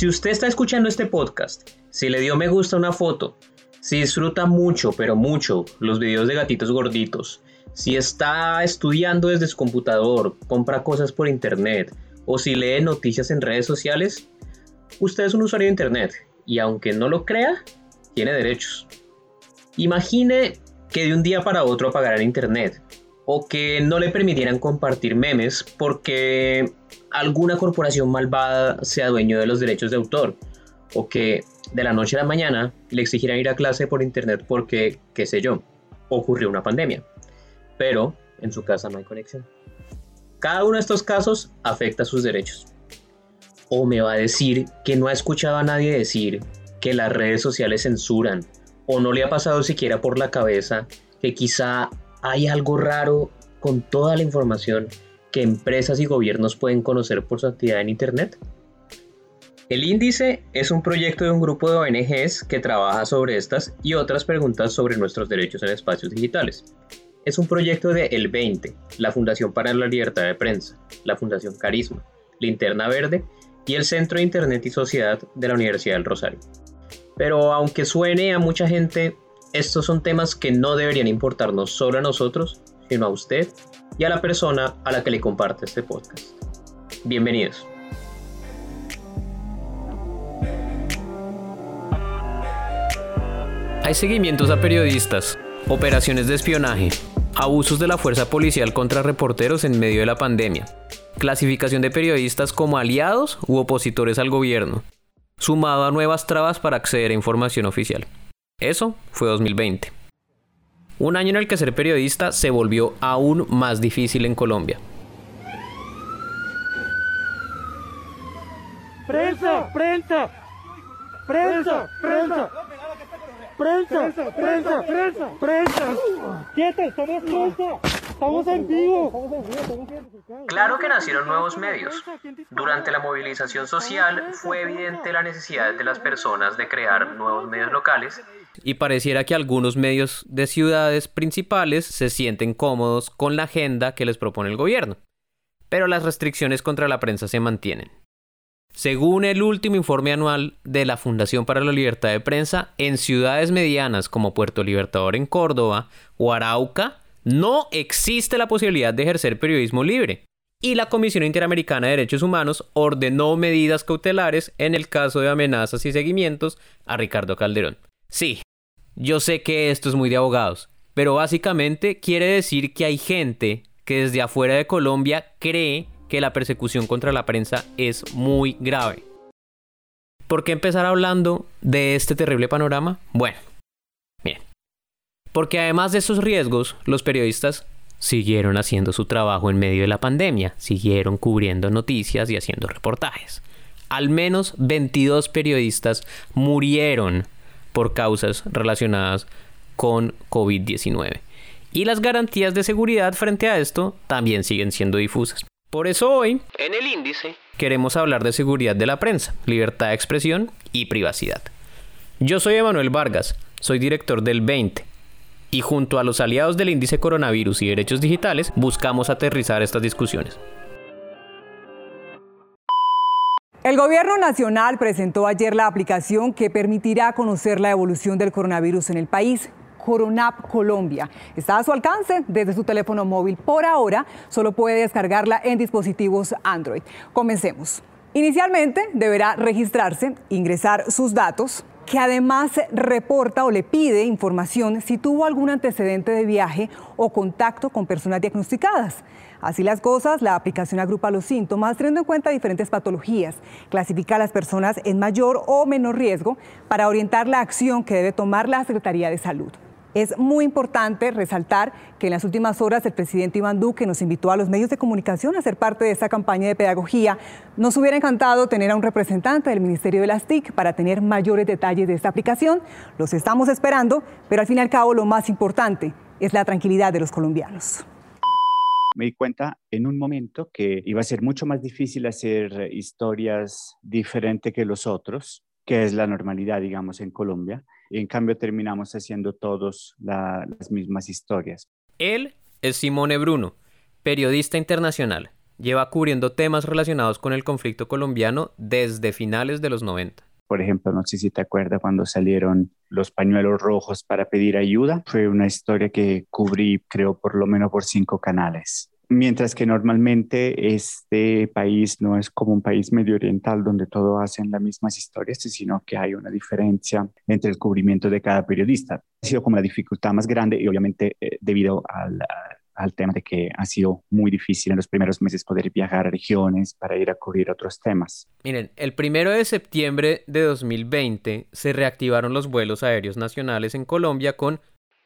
Si usted está escuchando este podcast, si le dio me gusta una foto, si disfruta mucho, pero mucho, los videos de gatitos gorditos, si está estudiando desde su computador, compra cosas por internet o si lee noticias en redes sociales, usted es un usuario de internet y aunque no lo crea, tiene derechos. Imagine que de un día para otro apagaran internet o que no le permitieran compartir memes porque alguna corporación malvada sea dueño de los derechos de autor o que de la noche a la mañana le exigieran ir a clase por internet porque, qué sé yo, ocurrió una pandemia, pero en su casa no hay conexión. Cada uno de estos casos afecta sus derechos. O me va a decir que no ha escuchado a nadie decir que las redes sociales censuran, o no le ha pasado siquiera por la cabeza que quizá hay algo raro con toda la información que empresas y gobiernos pueden conocer por su actividad en Internet? El índice es un proyecto de un grupo de ONGs que trabaja sobre estas y otras preguntas sobre nuestros derechos en espacios digitales. Es un proyecto de El 20, la Fundación para la Libertad de Prensa, la Fundación Carisma, Linterna Verde y el Centro de Internet y Sociedad de la Universidad del Rosario. Pero aunque suene a mucha gente, estos son temas que no deberían importarnos solo a nosotros, sino a usted y a la persona a la que le comparte este podcast. Bienvenidos. Hay seguimientos a periodistas, operaciones de espionaje, abusos de la fuerza policial contra reporteros en medio de la pandemia, clasificación de periodistas como aliados u opositores al gobierno, sumado a nuevas trabas para acceder a información oficial. Eso fue 2020. Un año en el que ser periodista se volvió aún más difícil en Colombia. ¡Prensa! ¡Prensa! ¡Prensa! ¡Prensa! ¡Prensa! ¡Prensa! ¡Prensa! ¡Prensa! ¡Quieta! ¡Estamos prensa! ¡Estamos en vivo! Claro que nacieron nuevos medios. Durante la movilización social fue evidente la necesidad de las personas de crear nuevos medios locales y pareciera que algunos medios de ciudades principales se sienten cómodos con la agenda que les propone el gobierno. Pero las restricciones contra la prensa se mantienen. Según el último informe anual de la Fundación para la Libertad de Prensa, en ciudades medianas como Puerto Libertador en Córdoba o Arauca, no existe la posibilidad de ejercer periodismo libre. Y la Comisión Interamericana de Derechos Humanos ordenó medidas cautelares en el caso de amenazas y seguimientos a Ricardo Calderón. Sí, yo sé que esto es muy de abogados, pero básicamente quiere decir que hay gente que desde afuera de Colombia cree que la persecución contra la prensa es muy grave. ¿Por qué empezar hablando de este terrible panorama? Bueno. Porque además de esos riesgos, los periodistas siguieron haciendo su trabajo en medio de la pandemia, siguieron cubriendo noticias y haciendo reportajes. Al menos 22 periodistas murieron por causas relacionadas con COVID-19. Y las garantías de seguridad frente a esto también siguen siendo difusas. Por eso hoy, en el índice, queremos hablar de seguridad de la prensa, libertad de expresión y privacidad. Yo soy Emanuel Vargas, soy director del 20, y junto a los aliados del índice coronavirus y derechos digitales buscamos aterrizar estas discusiones. El Gobierno Nacional presentó ayer la aplicación que permitirá conocer la evolución del coronavirus en el país. Coronap Colombia. Está a su alcance desde su teléfono móvil. Por ahora, solo puede descargarla en dispositivos Android. Comencemos. Inicialmente deberá registrarse, ingresar sus datos, que además reporta o le pide información si tuvo algún antecedente de viaje o contacto con personas diagnosticadas. Así las cosas, la aplicación agrupa los síntomas teniendo en cuenta diferentes patologías, clasifica a las personas en mayor o menor riesgo para orientar la acción que debe tomar la Secretaría de Salud. Es muy importante resaltar que en las últimas horas el presidente Iván Duque nos invitó a los medios de comunicación a ser parte de esta campaña de pedagogía. Nos hubiera encantado tener a un representante del Ministerio de las TIC para tener mayores detalles de esta aplicación. Los estamos esperando, pero al fin y al cabo lo más importante es la tranquilidad de los colombianos me di cuenta en un momento que iba a ser mucho más difícil hacer historias diferentes que los otros, que es la normalidad, digamos, en Colombia. Y en cambio terminamos haciendo todos las mismas historias. Él es Simone Bruno, periodista internacional, lleva cubriendo temas relacionados con el conflicto colombiano desde finales de los 90. Por ejemplo, no sé si te acuerdas cuando salieron los pañuelos rojos para pedir ayuda. Fue una historia que cubrí, creo, por lo menos por cinco canales. Mientras que normalmente este país no es como un país medio oriental donde todos hacen las mismas historias, sino que hay una diferencia entre el cubrimiento de cada periodista. Ha sido como la dificultad más grande y obviamente eh, debido al, al tema de que ha sido muy difícil en los primeros meses poder viajar a regiones para ir a cubrir otros temas. Miren, el primero de septiembre de 2020 se reactivaron los vuelos aéreos nacionales en Colombia con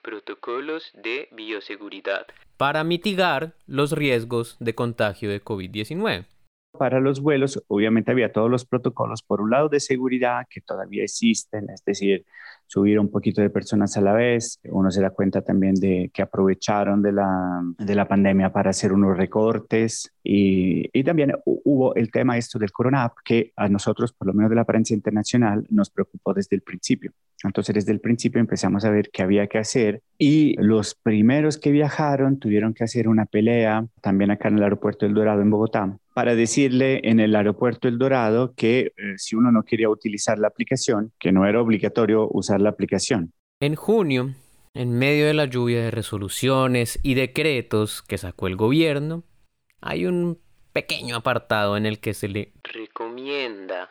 protocolos de bioseguridad para mitigar los riesgos de contagio de COVID-19. Para los vuelos, obviamente había todos los protocolos, por un lado de seguridad, que todavía existen, es decir, subir un poquito de personas a la vez. Uno se da cuenta también de que aprovecharon de la, de la pandemia para hacer unos recortes y, también hubo el tema esto del Corona que a nosotros, por lo menos de la prensa internacional, nos preocupó desde el principio. Entonces, desde el principio empezamos a ver qué había que hacer y los primeros que viajaron tuvieron que hacer una pelea también acá en el aeropuerto del Dorado en Bogotá para decirle en el aeropuerto El Dorado que eh, si uno no quería utilizar la aplicación, que no era obligatorio usar la aplicación. En junio, en medio de la lluvia de resoluciones y decretos que sacó el gobierno, hay un pequeño apartado en el que se le recomienda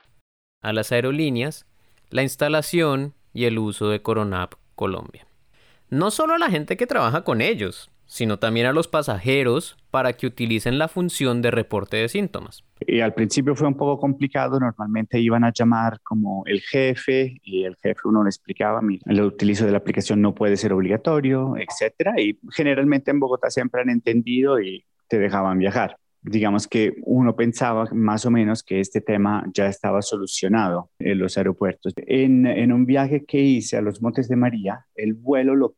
a las aerolíneas la instalación y el uso de Coronap Colombia. No solo a la gente que trabaja con ellos, sino también a los pasajeros para que utilicen la función de reporte de síntomas. Y al principio fue un poco complicado, normalmente iban a llamar como el jefe y el jefe uno le explicaba, mira, el utilizo de la aplicación no puede ser obligatorio, etcétera, y generalmente en Bogotá siempre han entendido y te dejaban viajar. Digamos que uno pensaba más o menos que este tema ya estaba solucionado en los aeropuertos. En, en un viaje que hice a los Montes de María, el vuelo lo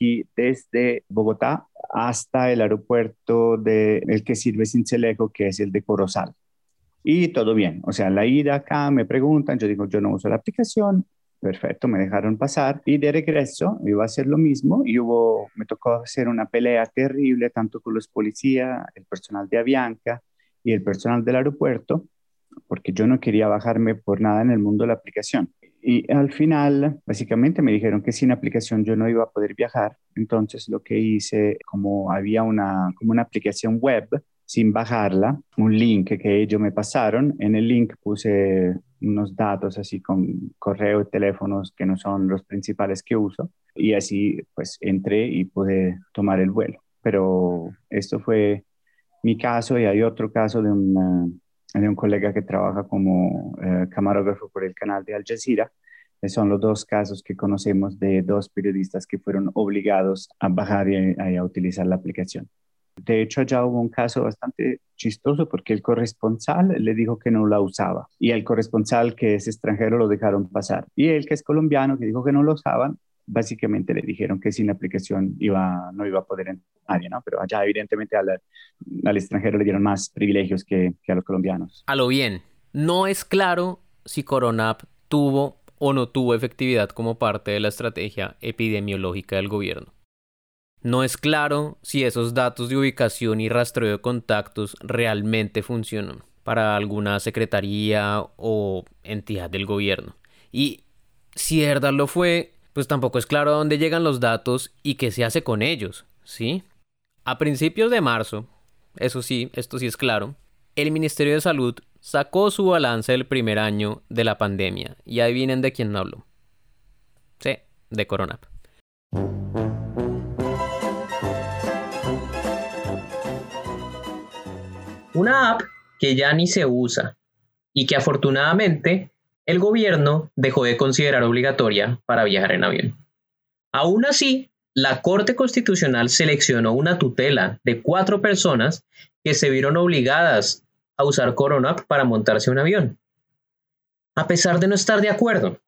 cogí desde Bogotá hasta el aeropuerto de el que sirve Cincelejo, que es el de Corozal. Y todo bien, o sea, la ida acá me preguntan, yo digo, yo no uso la aplicación, perfecto, me dejaron pasar y de regreso iba a hacer lo mismo y hubo, me tocó hacer una pelea terrible tanto con los policías, el personal de Avianca y el personal del aeropuerto, porque yo no quería bajarme por nada en el mundo de la aplicación. Y al final, básicamente me dijeron que sin aplicación yo no iba a poder viajar. Entonces lo que hice, como había una, como una aplicación web, sin bajarla, un link que ellos me pasaron. En el link puse unos datos así con correo y teléfonos que no son los principales que uso. Y así pues entré y pude tomar el vuelo. Pero esto fue mi caso y hay otro caso de un de un colega que trabaja como eh, camarógrafo por el canal de Al Jazeera. Son los dos casos que conocemos de dos periodistas que fueron obligados a bajar y a, utilizar la aplicación. De hecho, ya hubo un caso bastante chistoso porque el corresponsal le dijo que no la usaba y el corresponsal que es extranjero lo dejaron pasar. Y el que es colombiano que dijo que no lo usaban, básicamente le dijeron que sin la aplicación iba, no iba a poder entrar nadie, ¿no? Pero allá evidentemente al, al extranjero le dieron más privilegios que, que, a los colombianos. A lo bien, no es claro si Coronap tuvo o no tuvo efectividad como parte de la estrategia epidemiológica del gobierno. No es claro si esos datos de ubicación y rastreo de contactos realmente funcionan para alguna secretaría o entidad del gobierno. Y si verdad lo fue, pues tampoco es claro a dónde llegan los datos y qué se hace con ellos, ¿sí? A principios de marzo, eso sí, esto sí es claro, el Ministerio de Salud sacó su balance del primer año de la pandemia y ahí vienen de quién hablo. Sí, de Corona. Una app que ya ni se usa y que afortunadamente el gobierno dejó de considerar obligatoria para viajar en avión. Aún así, la Corte Constitucional seleccionó una tutela de cuatro personas que se vieron obligadas a usar Corona para montarse un avión, a pesar de no estar de acuerdo.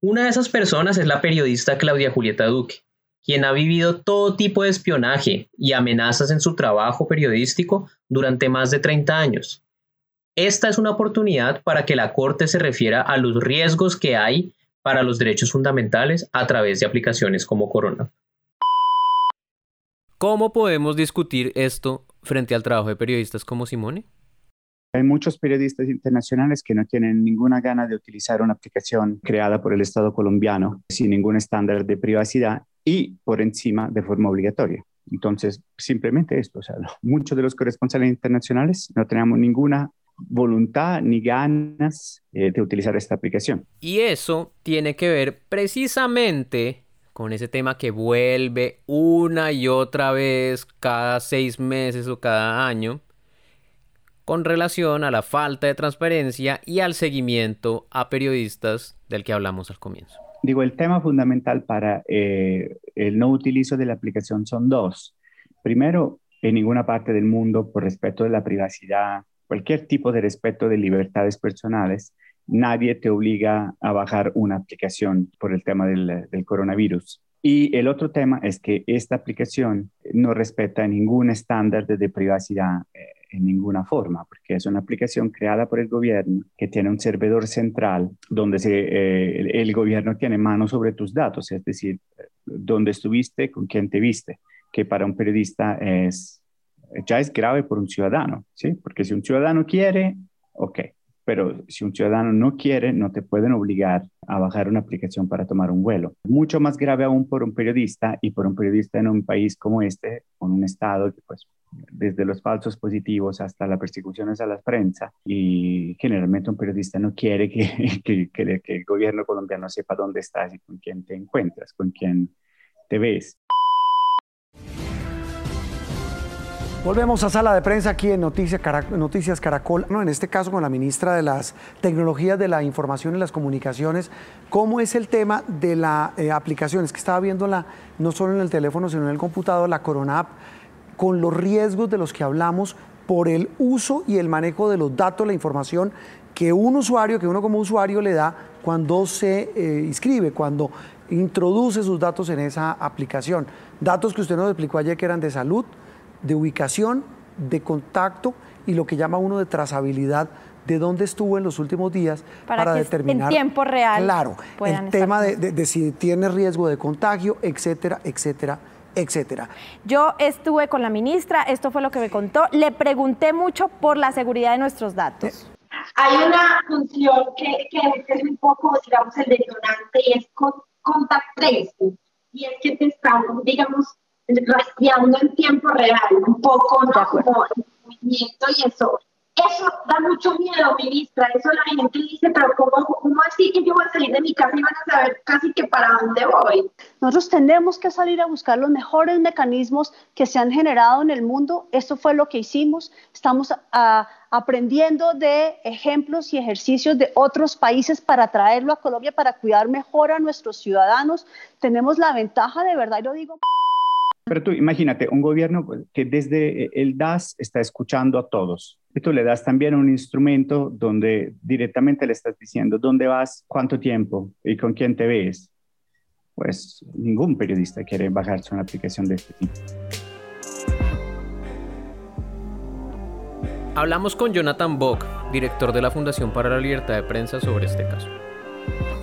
Una de esas personas es la periodista Claudia Julieta Duque, quien ha vivido todo tipo de espionaje y amenazas en su trabajo periodístico durante más de 30 años. Esta es una oportunidad para que la Corte se refiera a los riesgos que hay para los derechos fundamentales a través de aplicaciones como Corona. ¿Cómo podemos discutir esto frente al trabajo de periodistas como Simone? Hay muchos periodistas internacionales que no tienen ninguna gana de utilizar una aplicación creada por el Estado colombiano sin ningún estándar de privacidad y por encima de forma obligatoria. Entonces, simplemente esto, o sea, muchos de los corresponsales internacionales no tenemos ninguna voluntad ni ganas eh, de utilizar esta aplicación. Y eso tiene que ver precisamente con ese tema que vuelve una y otra vez cada seis meses o cada año con relación a la falta de transparencia y al seguimiento a periodistas del que hablamos al comienzo. Digo, el tema fundamental para eh, el no utilizo de la aplicación son dos. Primero, en ninguna parte del mundo, por respeto de la privacidad, cualquier tipo de respeto de libertades personales, nadie te obliga a bajar una aplicación por el tema del, coronavirus. Y el otro tema es que esta aplicación no respeta ningún estándar de, privacidad eh, en ninguna forma, porque es una aplicación creada por el gobierno que tiene un servidor central donde eh, el, el, gobierno tiene mano sobre tus datos, es decir, dónde estuviste, con quién te viste, que para un periodista es ya es grave por un ciudadano, ¿sí? Porque si un ciudadano quiere, ok, pero si un ciudadano no quiere, no te pueden obligar a bajar una aplicación para tomar un vuelo. Mucho más grave aún por un periodista y por un periodista en un país como este, con un estado que pues desde los falsos positivos hasta las persecuciones a la prensa y generalmente un periodista no quiere que, que, que, que el gobierno colombiano sepa dónde estás y con quién te encuentras, con quién te ves. Volvemos a sala de prensa aquí en Noticias Caracol, en este caso con la ministra de las Tecnologías de la Información y las Comunicaciones. ¿Cómo es el tema de la eh, aplicación? Es que estaba viéndola no solo en el teléfono, sino en el computador, la Corona App, con los riesgos de los que hablamos por el uso y el manejo de los datos, la información que un usuario, que uno como usuario le da cuando se eh, inscribe, cuando introduce sus datos en esa aplicación. Datos que usted nos explicó ayer que eran de salud, de ubicación, de contacto y lo que llama uno de trazabilidad de dónde estuvo en los últimos días para, determinar en tiempo real claro el tema de, si tiene riesgo de contagio etcétera etcétera etcétera. Yo estuve con la ministra esto fue lo que me contó. Le pregunté mucho por la seguridad de nuestros datos. Hay una función que, es un poco digamos el detonante y es contact tracing y es que te están digamos rastreando en tiempo real, un poco, ¿no? Como el movimiento y eso. Eso da mucho miedo, ministra. Eso la gente dice, pero ¿cómo, ¿cómo así que yo voy a salir de mi casa y van a saber casi que para dónde voy? Nosotros tenemos que salir a buscar los mejores mecanismos que se han generado en el mundo. Eso fue lo que hicimos. Estamos ah, aprendiendo de ejemplos y ejercicios de otros países para traerlo a Colombia, para cuidar mejor a nuestros ciudadanos. Tenemos la ventaja, de verdad, y lo digo. Pero tú imagínate, un gobierno pues, que desde eh, el DAS está escuchando a todos. Y tú le das también un instrumento donde directamente le estás diciendo dónde vas, cuánto tiempo y con quién te ves. Pues ningún periodista quiere bajarse una aplicación de este tipo. Hablamos con Jonathan Bock, director de la Fundación para la Libertad de Prensa, sobre este caso.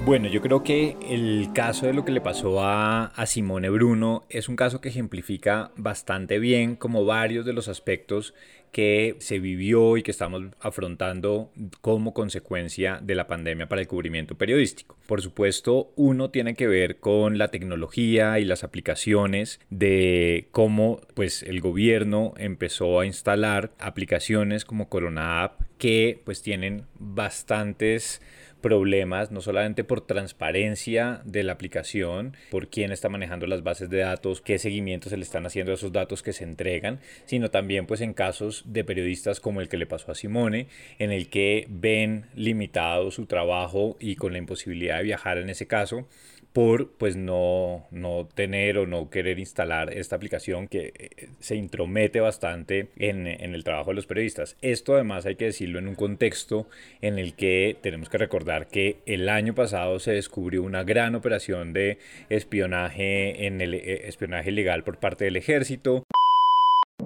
Bueno, yo creo que el caso de lo que le pasó a, Simone Bruno es un caso que ejemplifica bastante bien como varios de los aspectos que se vivió y que estamos afrontando como consecuencia de la pandemia para el cubrimiento periodístico. Por supuesto, uno tiene que ver con la tecnología y las aplicaciones de cómo pues el gobierno empezó a instalar aplicaciones como Corona App que pues tienen bastantes problemas, no solamente por transparencia de la aplicación, por quién está manejando las bases de datos, qué seguimiento se le están haciendo a esos datos que se entregan, sino también pues en casos de periodistas como el que le pasó a Simone, en el que ven limitado su trabajo y con la imposibilidad de viajar en ese caso, por pues no, no tener o no querer instalar esta aplicación que eh, se intromete bastante en, en, el trabajo de los periodistas. Esto además hay que decirlo en un contexto en el que tenemos que recordar que el año pasado se descubrió una gran operación de espionaje en el eh, espionaje ilegal por parte del ejército.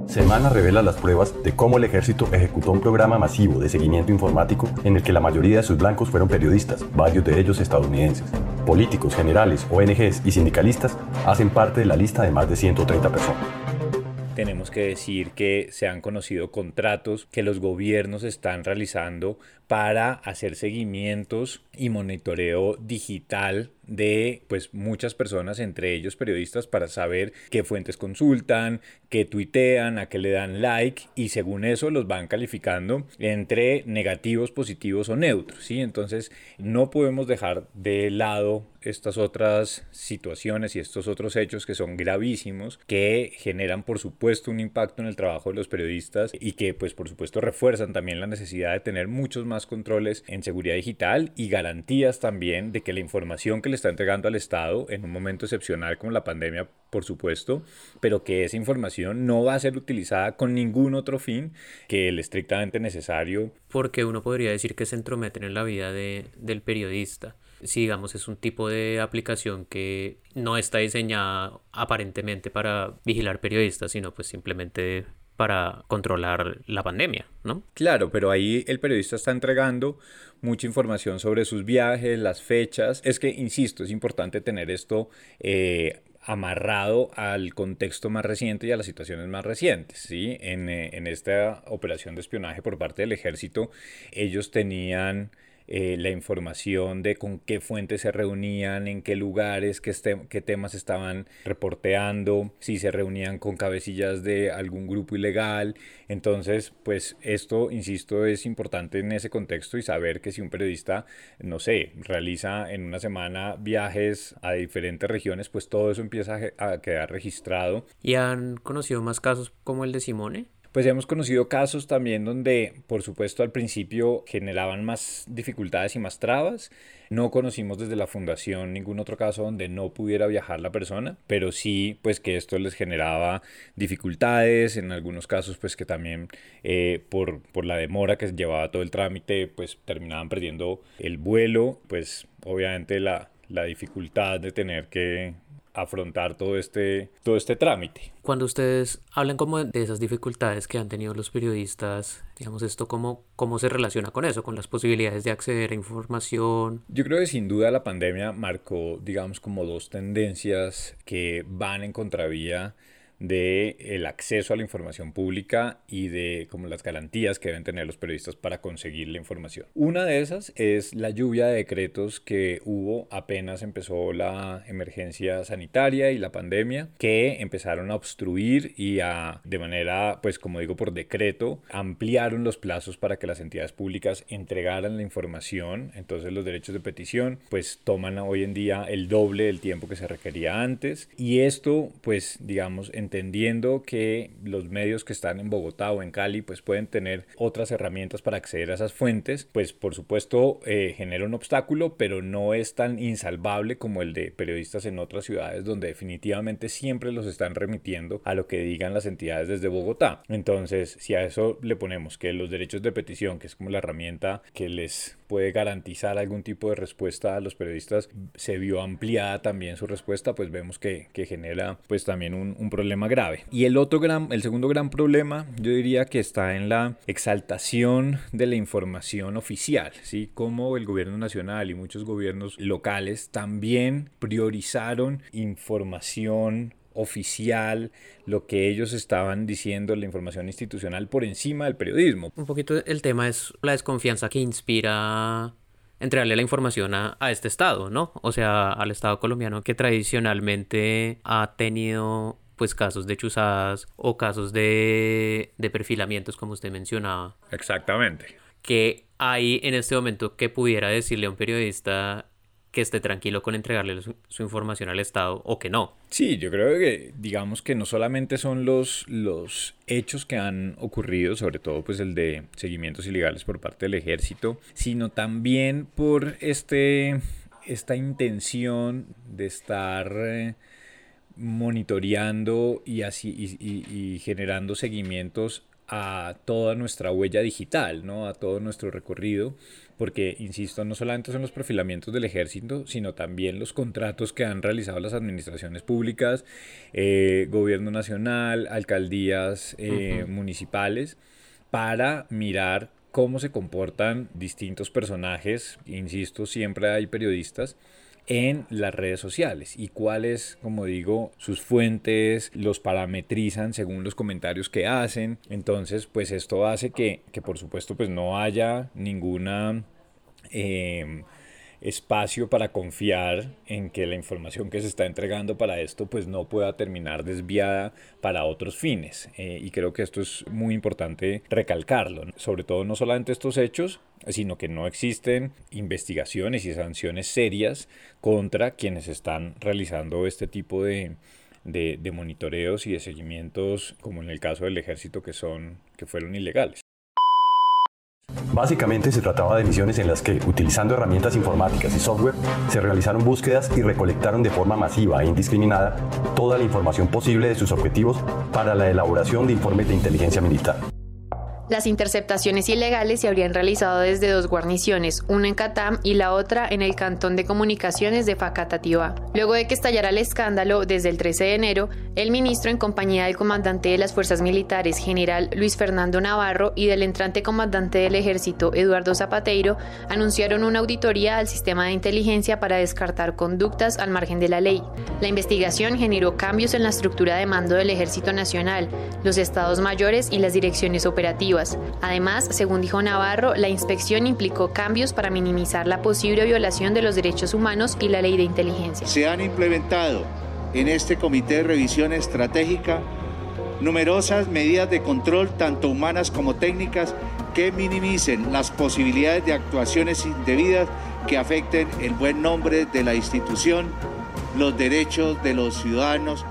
Semana revela las pruebas de cómo el ejército ejecutó un programa masivo de seguimiento informático en el que la mayoría de sus blancos fueron periodistas, varios de ellos estadounidenses. Políticos, generales, ONGs y sindicalistas hacen parte de la lista de más de 130 personas tenemos que decir que se han conocido contratos que los gobiernos están realizando para hacer seguimientos y monitoreo digital de pues muchas personas, entre ellos periodistas, para saber qué fuentes consultan, qué tuitean, a qué le dan like y según eso los van calificando entre negativos, positivos o neutros, ¿sí? Entonces no podemos dejar de lado estas otras situaciones y estos otros hechos que son gravísimos, que generan por supuesto un impacto en el trabajo de los periodistas y que pues por supuesto refuerzan también la necesidad de tener muchos más controles en seguridad digital y garantías también de que la información que le está entregando al Estado en un momento excepcional como la pandemia, por supuesto, pero que esa información no va a ser utilizada con ningún otro fin que el estrictamente necesario. Porque uno podría decir que se entrometen en la vida de, del periodista si digamos es un tipo de aplicación que no está diseñada aparentemente para vigilar periodistas, sino pues simplemente para controlar la pandemia, ¿no? Claro, pero ahí el periodista está entregando mucha información sobre sus viajes, las fechas. Es que, insisto, es importante tener esto eh, amarrado al contexto más reciente y a las situaciones más recientes. ¿sí? En, eh, en esta operación de espionaje por parte del ejército, ellos tenían eh, la información de con qué fuentes se reunían, en qué lugares, qué, qué temas estaban reporteando, si se reunían con cabecillas de algún grupo ilegal. Entonces, pues esto, insisto, es importante en ese contexto y saber que si un periodista, no sé, realiza en una semana viajes a diferentes regiones, pues todo eso empieza a quedar registrado. ¿Y han conocido más casos como el de Simone? Pues hemos conocido casos también donde, por supuesto, al principio generaban más dificultades y más trabas. No conocimos desde la fundación ningún otro caso donde no pudiera viajar la persona, pero sí, pues que esto les generaba dificultades, en algunos casos, pues que también eh, por, por la demora que llevaba todo el trámite, pues terminaban perdiendo el vuelo, pues obviamente la, la dificultad de tener que afrontar todo este, todo este trámite. Cuando ustedes hablan como de esas dificultades que han tenido los periodistas, digamos esto, ¿cómo, ¿cómo se relaciona con eso, con las posibilidades de acceder a información? Yo creo que sin duda la pandemia marcó, digamos, como dos tendencias que van en contravía de el acceso a la información pública y de como las garantías que deben tener los periodistas para conseguir la información. Una de esas es la lluvia de decretos que hubo apenas empezó la emergencia sanitaria y la pandemia que empezaron a obstruir y a de manera pues como digo por decreto ampliaron los plazos para que las entidades públicas entregaran la información. Entonces los derechos de petición pues toman hoy en día el doble del tiempo que se requería antes y esto pues digamos entendiendo que los medios que están en Bogotá o en Cali pues pueden tener otras herramientas para acceder a esas fuentes, pues por supuesto eh, genera un obstáculo, pero no es tan insalvable como el de periodistas en otras ciudades donde definitivamente siempre los están remitiendo a lo que digan las entidades desde Bogotá. Entonces, si a eso le ponemos que los derechos de petición, que es como la herramienta que les puede garantizar algún tipo de respuesta a los periodistas, se vio ampliada también su respuesta, pues vemos que, que genera pues también un, un problema grave. Y el otro gran, el segundo gran problema, yo diría que está en la exaltación de la información oficial, ¿sí? Como el gobierno nacional y muchos gobiernos locales también priorizaron información oficial, lo que ellos estaban diciendo, la información institucional por encima del periodismo. Un poquito el tema es la desconfianza que inspira entregarle la información a, a, este Estado, ¿no? O sea, al Estado colombiano que tradicionalmente ha tenido pues casos de chuzadas o casos de, de perfilamientos como usted mencionaba. Exactamente. Que hay en este momento que pudiera decirle a un periodista que esté tranquilo con entregarle su, información al Estado o que no. Sí, yo creo que digamos que no solamente son los, los hechos que han ocurrido, sobre todo pues el de seguimientos ilegales por parte del ejército, sino también por este, esta intención de estar... Eh, monitoreando y, así, y, generando seguimientos a toda nuestra huella digital, ¿no? a todo nuestro recorrido, porque, insisto, no solamente son los perfilamientos del ejército, sino también los contratos que han realizado las administraciones públicas, eh, gobierno nacional, alcaldías eh, municipales, para mirar cómo se comportan distintos personajes, insisto, siempre hay periodistas, en las redes sociales y cuáles, como digo, sus fuentes los parametrizan según los comentarios que hacen. Entonces, pues esto hace que, que por supuesto, pues no haya ninguna... Eh, espacio para confiar en que la información que se está entregando para esto pues no pueda terminar desviada para otros fines. Eh, y creo que esto es muy importante recalcarlo, sobre todo no solamente estos hechos, sino que no existen investigaciones y sanciones serias contra quienes están realizando este tipo de, de, de monitoreos y de seguimientos, como en el caso del ejército, que, son, que fueron ilegales. Básicamente se trataba de misiones en las que, utilizando herramientas informáticas y software, se realizaron búsquedas y recolectaron de forma masiva e indiscriminada toda la información posible de sus objetivos para la elaboración de informes de inteligencia militar. Las interceptaciones ilegales se habrían realizado desde dos guarniciones, una en Catam y la otra en el cantón de comunicaciones de Facatativá. Luego de que estallara el escándalo, desde el 13 de enero, el ministro, en compañía del comandante de las fuerzas militares, general Luis Fernando Navarro, y del entrante comandante del ejército, Eduardo Zapateiro, anunciaron una auditoría al sistema de inteligencia para descartar conductas al margen de la ley. La investigación generó cambios en la estructura de mando del Ejército Nacional, los estados mayores y las direcciones operativas Además, según dijo Navarro, la inspección implicó cambios para minimizar la posible violación de los derechos humanos y la ley de inteligencia. Se han implementado en este comité de revisión estratégica numerosas medidas de control, tanto humanas como técnicas, que minimicen las posibilidades de actuaciones indebidas que afecten el buen nombre de la institución, los derechos de los ciudadanos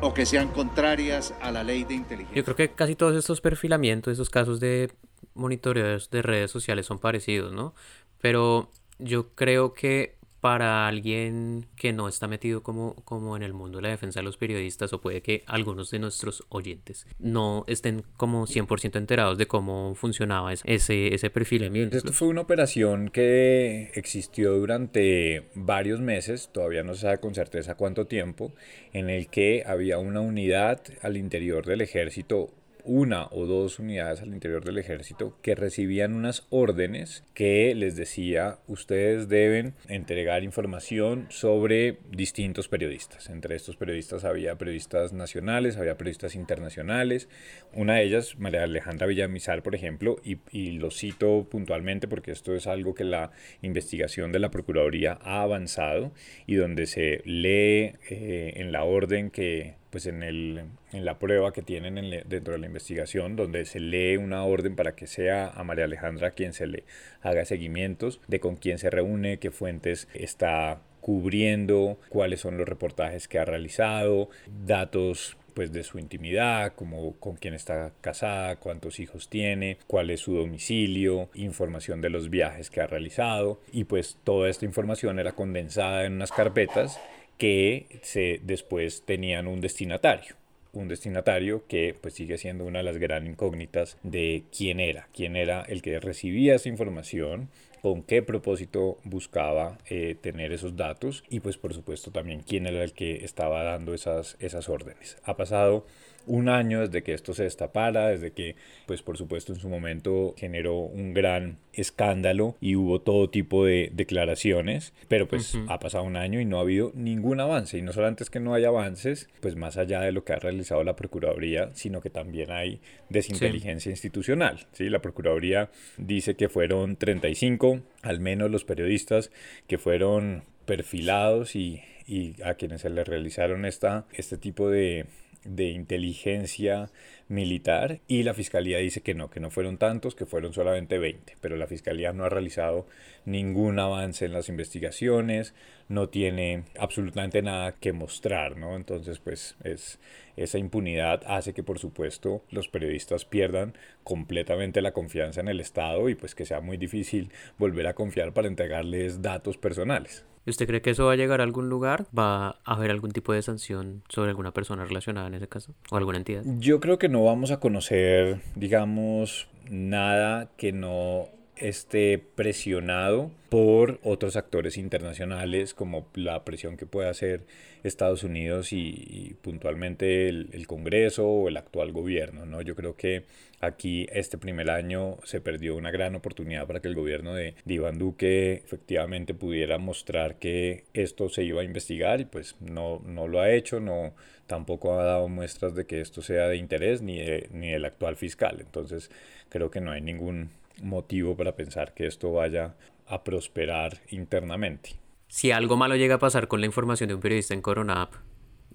o que sean contrarias a la ley de inteligencia. Yo creo que casi todos estos perfilamientos, estos casos de monitoreos de redes sociales son parecidos, ¿no? Pero yo creo que para alguien que no está metido como, como en el mundo de la defensa de los periodistas o puede que algunos de nuestros oyentes no estén como 100% enterados de cómo funcionaba ese, ese perfilamiento. Esto fue una operación que existió durante varios meses, todavía no se sabe con certeza cuánto tiempo, en el que había una unidad al interior del ejército una o dos unidades al interior del ejército que recibían unas órdenes que les decía ustedes deben entregar información sobre distintos periodistas. Entre estos periodistas había periodistas nacionales, había periodistas internacionales. Una de ellas, María Alejandra Villamizar, por ejemplo, y, lo cito puntualmente porque esto es algo que la investigación de la Procuraduría ha avanzado y donde se lee eh, en la orden que pues en, el, en la prueba que tienen dentro de la investigación, donde se lee una orden para que sea a María Alejandra quien se le haga seguimientos de con quién se reúne, qué fuentes está cubriendo, cuáles son los reportajes que ha realizado, datos pues de su intimidad, como con quién está casada, cuántos hijos tiene, cuál es su domicilio, información de los viajes que ha realizado. Y pues toda esta información era condensada en unas carpetas que se, después tenían un destinatario un destinatario que pues sigue siendo una de las gran incógnitas de quién era, quién era el que recibía esa información, con qué propósito buscaba eh, tener esos datos y pues por supuesto también quién era el que estaba dando esas, esas órdenes. Ha pasado un año desde que esto se destapara, desde que, pues por supuesto, en su momento generó un gran escándalo y hubo todo tipo de declaraciones, pero pues ha pasado un año y no ha habido ningún avance. Y no solamente es que no hay avances, pues más allá de lo que ha realizado la Procuraduría, sino que también hay desinteligencia institucional. ¿sí? La Procuraduría dice que fueron 35, al menos los periodistas que fueron perfilados y, y a quienes se les realizaron esta, este tipo de de inteligencia militar y la fiscalía dice que no, que no fueron tantos, que fueron solamente 20, pero la fiscalía no ha realizado ningún avance en las investigaciones, no tiene absolutamente nada que mostrar, ¿no? Entonces, pues es esa impunidad hace que por supuesto los periodistas pierdan completamente la confianza en el Estado y pues que sea muy difícil volver a confiar para entregarles datos personales. ¿Usted cree que eso va a llegar a algún lugar? ¿Va a haber algún tipo de sanción sobre alguna persona relacionada en ese caso? ¿O alguna entidad? Yo creo que no vamos a conocer, digamos, nada que no esté presionado por otros actores internacionales como la presión que puede hacer Estados Unidos y, puntualmente el, Congreso o el actual gobierno. ¿no? Yo creo que aquí este primer año se perdió una gran oportunidad para que el gobierno de, de Iván Duque efectivamente pudiera mostrar que esto se iba a investigar y pues no, no lo ha hecho, no, tampoco ha dado muestras de que esto sea de interés ni, ni del actual fiscal. Entonces creo que no hay ningún motivo para pensar que esto vaya a prosperar internamente. Si algo malo llega a pasar con la información de un periodista en Corona App,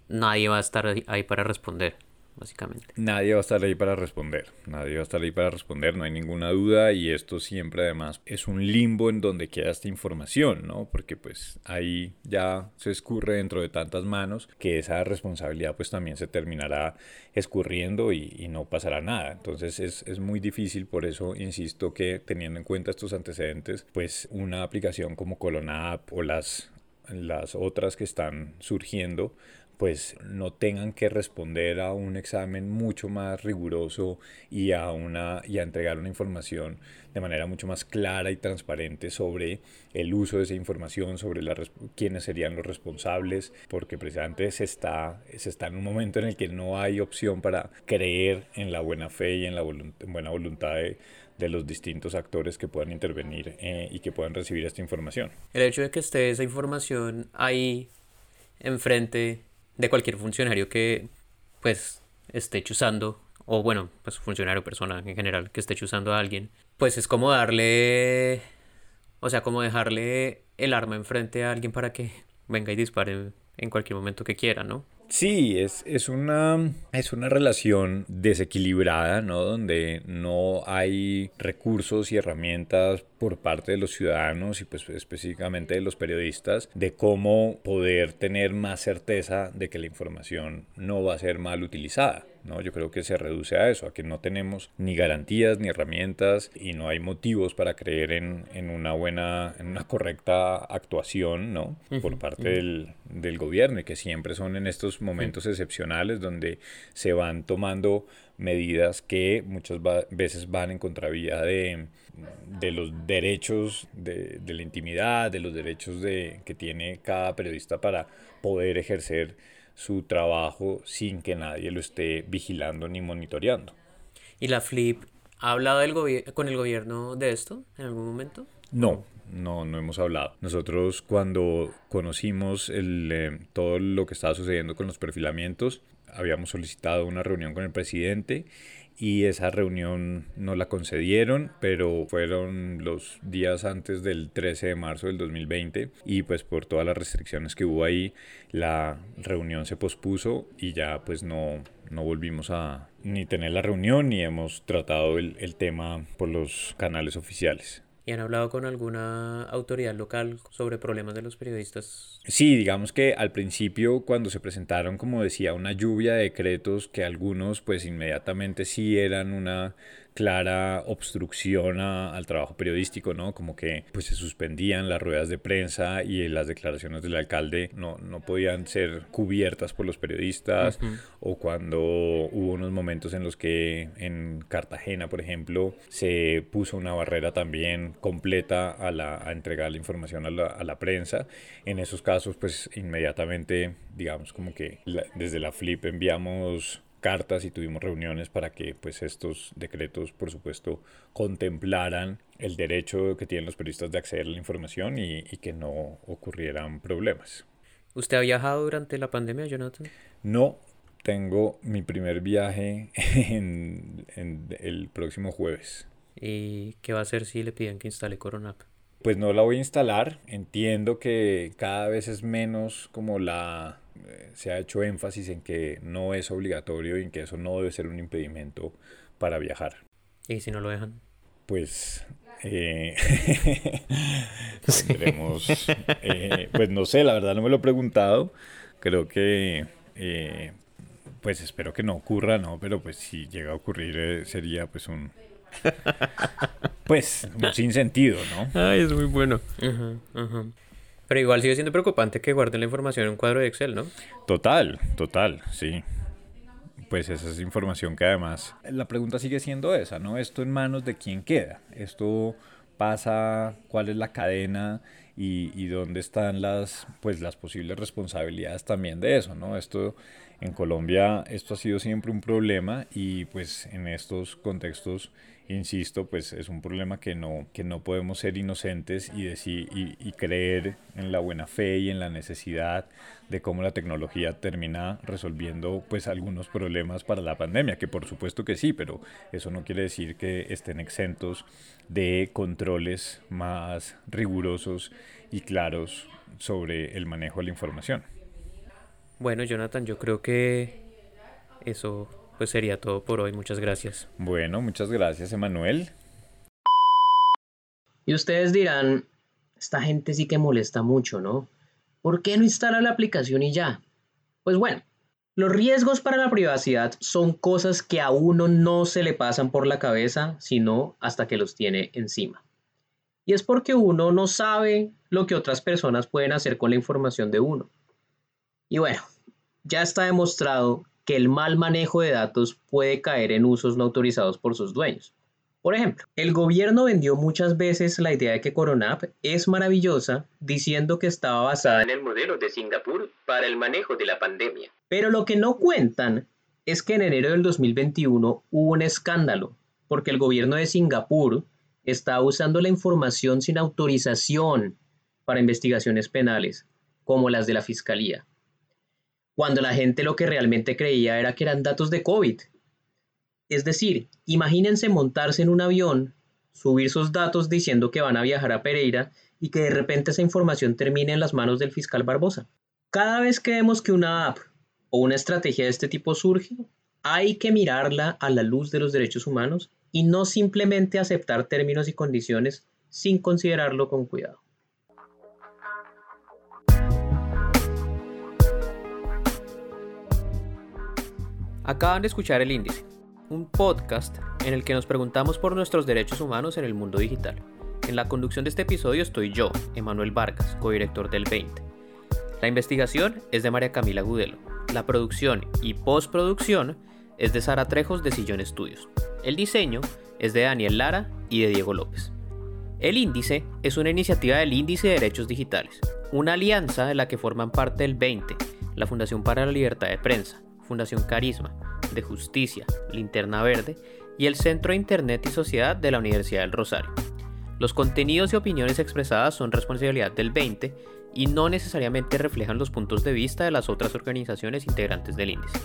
nadie va a estar ahí para responder básicamente. Nadie va a estar ahí para responder, nadie va a estar ahí para responder, no hay ninguna duda y esto siempre además es un limbo en donde queda esta información, ¿no? Porque pues ahí ya se escurre dentro de tantas manos que esa responsabilidad pues también se terminará escurriendo y, y no pasará nada. Entonces es, es muy difícil, por eso insisto que teniendo en cuenta estos antecedentes, pues una aplicación como Colona App o las las otras que están surgiendo pues no tengan que responder a un examen mucho más riguroso y a, una, y a entregar una información de manera mucho más clara y transparente sobre el uso de esa información, sobre la, quiénes serían los responsables, porque precisamente se está, se está en un momento en el que no hay opción para creer en la buena fe y en la buena voluntad de, los distintos actores que puedan intervenir eh, y que puedan recibir esta información. El hecho de que esté esa información ahí enfrente de cualquier funcionario que pues esté chuzando, o bueno, pues funcionario, persona en general que esté chuzando a alguien, pues es como darle, o sea, como dejarle el arma enfrente a alguien para que venga y dispare en cualquier momento que quiera, ¿no? Sí, es, es, una, es una relación desequilibrada, ¿no? Donde no hay recursos y herramientas por parte de los ciudadanos y pues específicamente de los periodistas de cómo poder tener más certeza de que la información no va a ser mal utilizada. ¿No? Yo creo que se reduce a eso, a que no tenemos ni garantías ni herramientas y no hay motivos para creer en, en una buena, en una correcta actuación, ¿no? Por parte del, del, gobierno y que siempre son en estos momentos excepcionales donde se van tomando medidas que muchas veces van en contravía de, de los derechos de, de, la intimidad, de los derechos de, que tiene cada periodista para poder ejercer su trabajo sin que nadie lo esté vigilando ni monitoreando. ¿Y la Flip ha hablado del con el gobierno de esto en algún momento? No, no, no hemos hablado. Nosotros cuando conocimos el, eh, todo lo que estaba sucediendo con los perfilamientos, habíamos solicitado una reunión con el presidente y esa reunión no la concedieron, pero fueron los días antes del 13 de marzo del 2020 y pues por todas las restricciones que hubo ahí, la reunión se pospuso y ya pues no, no volvimos a ni tener la reunión ni hemos tratado el, el tema por los canales oficiales. ¿Y han hablado con alguna autoridad local sobre problemas de los periodistas? Sí, digamos que al principio cuando se presentaron, como decía, una lluvia de decretos que algunos pues inmediatamente sí eran una clara obstrucción al trabajo periodístico, ¿no? Como que pues se suspendían las ruedas de prensa y las declaraciones del alcalde no, no podían ser cubiertas por los periodistas o cuando hubo unos momentos en los que en Cartagena, por ejemplo, se puso una barrera también completa a, la, a entregar la información a la, a la prensa. En esos casos, pues inmediatamente, digamos como que desde la FLIP enviamos cartas y tuvimos reuniones para que pues estos decretos por supuesto contemplaran el derecho que tienen los periodistas de acceder a la información y, que no ocurrieran problemas. ¿Usted ha viajado durante la pandemia, Jonathan? No, tengo mi primer viaje en, el próximo jueves. ¿Y qué va a hacer si le piden que instale Corona Pues no la voy a instalar. Entiendo que cada vez es menos como la se ha hecho énfasis en que no es obligatorio y en que eso no debe ser un impedimento para viajar. ¿Y si no lo dejan? Pues eh, eh, pues no sé, la verdad no me lo he preguntado. Creo que pues espero que no ocurra, ¿no? Pero pues si llega a ocurrir sería pues un pues sin sentido, ¿no? Ay, es muy bueno. Pero igual sigue siendo preocupante que guarden la información en un cuadro de Excel, ¿no? Total, total, sí. Pues esa es información que además... La pregunta sigue siendo esa, ¿no? Esto en manos de quién queda. Esto pasa, cuál es la cadena y, y, dónde están las, pues, las posibles responsabilidades también de eso, ¿no? Esto en Colombia, esto ha sido siempre un problema y pues en estos contextos insisto, pues es un problema que no, que no podemos ser inocentes y, decir, y, creer en la buena fe y en la necesidad de cómo la tecnología termina resolviendo pues algunos problemas para la pandemia, que por supuesto que sí, pero eso no quiere decir que estén exentos de controles más rigurosos y claros sobre el manejo de la información. Bueno, Jonathan, yo creo que eso pues sería todo por hoy. Muchas gracias. Bueno, muchas gracias, Emanuel. Y ustedes dirán, esta gente sí que molesta mucho, ¿no? ¿Por qué no instala la aplicación y ya? Pues bueno, los riesgos para la privacidad son cosas que a uno no se le pasan por la cabeza, sino hasta que los tiene encima. Y es porque uno no sabe lo que otras personas pueden hacer con la información de uno. Y bueno, ya está demostrado que el mal manejo de datos puede caer en usos no autorizados por sus dueños. Por ejemplo, el gobierno vendió muchas veces la idea de que Coronap es maravillosa diciendo que estaba basada en el modelo de Singapur para el manejo de la pandemia. Pero lo que no cuentan es que en enero del 2021 hubo un escándalo porque el gobierno de Singapur estaba usando la información sin autorización para investigaciones penales, como las de la Fiscalía cuando la gente lo que realmente creía era que eran datos de COVID. Es decir, imagínense montarse en un avión, subir sus datos diciendo que van a viajar a Pereira y que de repente esa información termine en las manos del fiscal Barbosa. Cada vez que vemos que una app o una estrategia de este tipo surge, hay que mirarla a la luz de los derechos humanos y no simplemente aceptar términos y condiciones sin considerarlo con cuidado. Acaban de escuchar El Índice, un podcast en el que nos preguntamos por nuestros derechos humanos en el mundo digital. En la conducción de este episodio estoy yo, Emanuel Vargas, codirector del 20. La investigación es de María Camila Gudelo. La producción y postproducción es de Sara Trejos de Sillón Estudios. El diseño es de Daniel Lara y de Diego López. El Índice es una iniciativa del Índice de Derechos Digitales, una alianza de la que forman parte el 20, la Fundación para la Libertad de Prensa, Fundación Carisma, de Justicia, Linterna Verde y el Centro de Internet y Sociedad de la Universidad del Rosario. Los contenidos y opiniones expresadas son responsabilidad del 20 y no necesariamente reflejan los puntos de vista de las otras organizaciones integrantes del índice.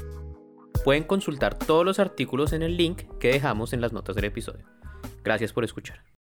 Pueden consultar todos los artículos en el link que dejamos en las notas del episodio. Gracias por escuchar.